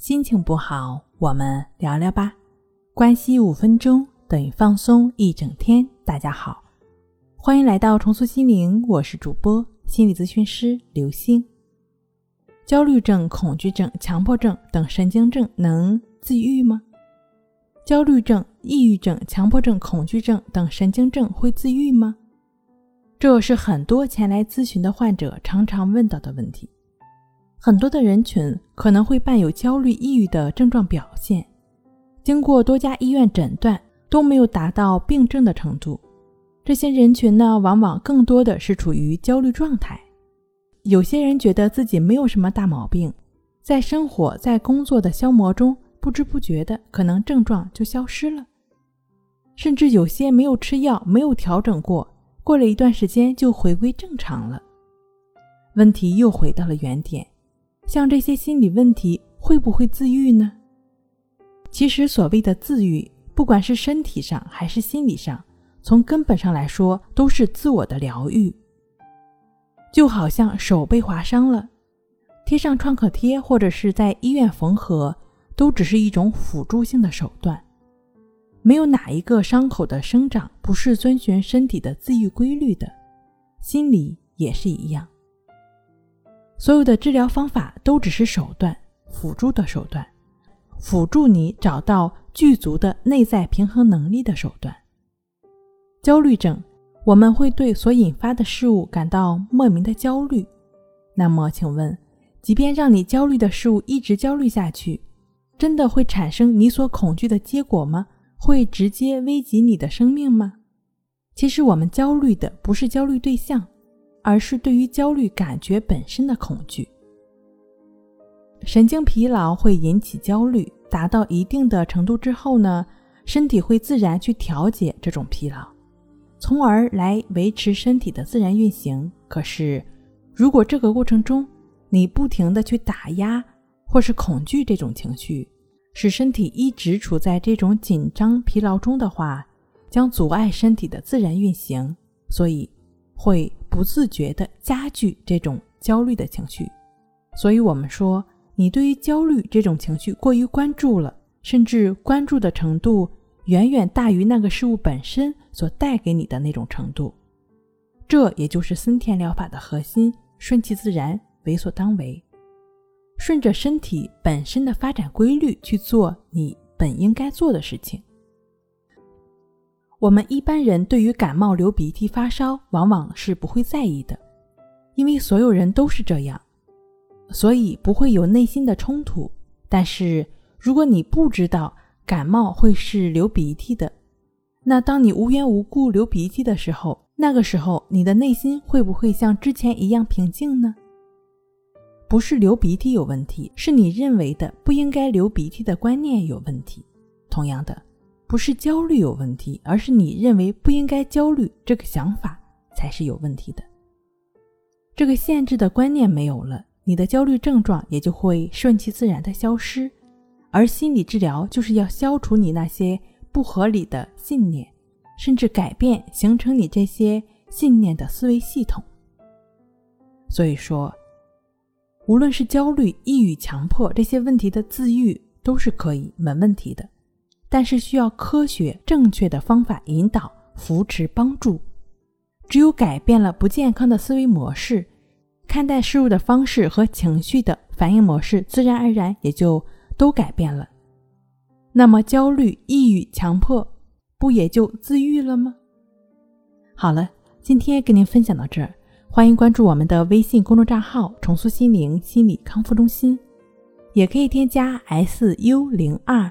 心情不好，我们聊聊吧。关系五分钟等于放松一整天。大家好，欢迎来到重塑心灵，我是主播心理咨询师刘星。焦虑症、恐惧症、强迫症等神经症能自愈吗？焦虑症、抑郁症、强迫症、恐惧症等神经症会自愈吗？这是很多前来咨询的患者常常问到的问题。很多的人群可能会伴有焦虑、抑郁的症状表现，经过多家医院诊断都没有达到病症的程度。这些人群呢，往往更多的是处于焦虑状态。有些人觉得自己没有什么大毛病，在生活、在工作的消磨中，不知不觉的可能症状就消失了，甚至有些没有吃药、没有调整过，过了一段时间就回归正常了，问题又回到了原点。像这些心理问题会不会自愈呢？其实所谓的自愈，不管是身体上还是心理上，从根本上来说都是自我的疗愈。就好像手被划伤了，贴上创可贴或者是在医院缝合，都只是一种辅助性的手段。没有哪一个伤口的生长不是遵循身体的自愈规律的，心理也是一样。所有的治疗方法都只是手段，辅助的手段，辅助你找到具足的内在平衡能力的手段。焦虑症，我们会对所引发的事物感到莫名的焦虑。那么，请问，即便让你焦虑的事物一直焦虑下去，真的会产生你所恐惧的结果吗？会直接危及你的生命吗？其实，我们焦虑的不是焦虑对象。而是对于焦虑感觉本身的恐惧。神经疲劳会引起焦虑，达到一定的程度之后呢，身体会自然去调节这种疲劳，从而来维持身体的自然运行。可是，如果这个过程中你不停的去打压或是恐惧这种情绪，使身体一直处在这种紧张疲劳中的话，将阻碍身体的自然运行，所以会。不自觉地加剧这种焦虑的情绪，所以我们说，你对于焦虑这种情绪过于关注了，甚至关注的程度远远大于那个事物本身所带给你的那种程度。这也就是森田疗法的核心：顺其自然，为所当为，顺着身体本身的发展规律去做你本应该做的事情。我们一般人对于感冒、流鼻涕、发烧，往往是不会在意的，因为所有人都是这样，所以不会有内心的冲突。但是，如果你不知道感冒会是流鼻涕的，那当你无缘无故流鼻涕的时候，那个时候你的内心会不会像之前一样平静呢？不是流鼻涕有问题，是你认为的不应该流鼻涕的观念有问题。同样的。不是焦虑有问题，而是你认为不应该焦虑这个想法才是有问题的。这个限制的观念没有了，你的焦虑症状也就会顺其自然的消失。而心理治疗就是要消除你那些不合理的信念，甚至改变形成你这些信念的思维系统。所以说，无论是焦虑、抑郁、强迫这些问题的自愈，都是可以没问题的。但是需要科学正确的方法引导、扶持、帮助。只有改变了不健康的思维模式，看待事物的方式和情绪的反应模式，自然而然也就都改变了。那么焦虑、抑郁、强迫，不也就自愈了吗？好了，今天跟您分享到这儿，欢迎关注我们的微信公众账号“重塑心灵心理康复中心”，也可以添加 S U 零二。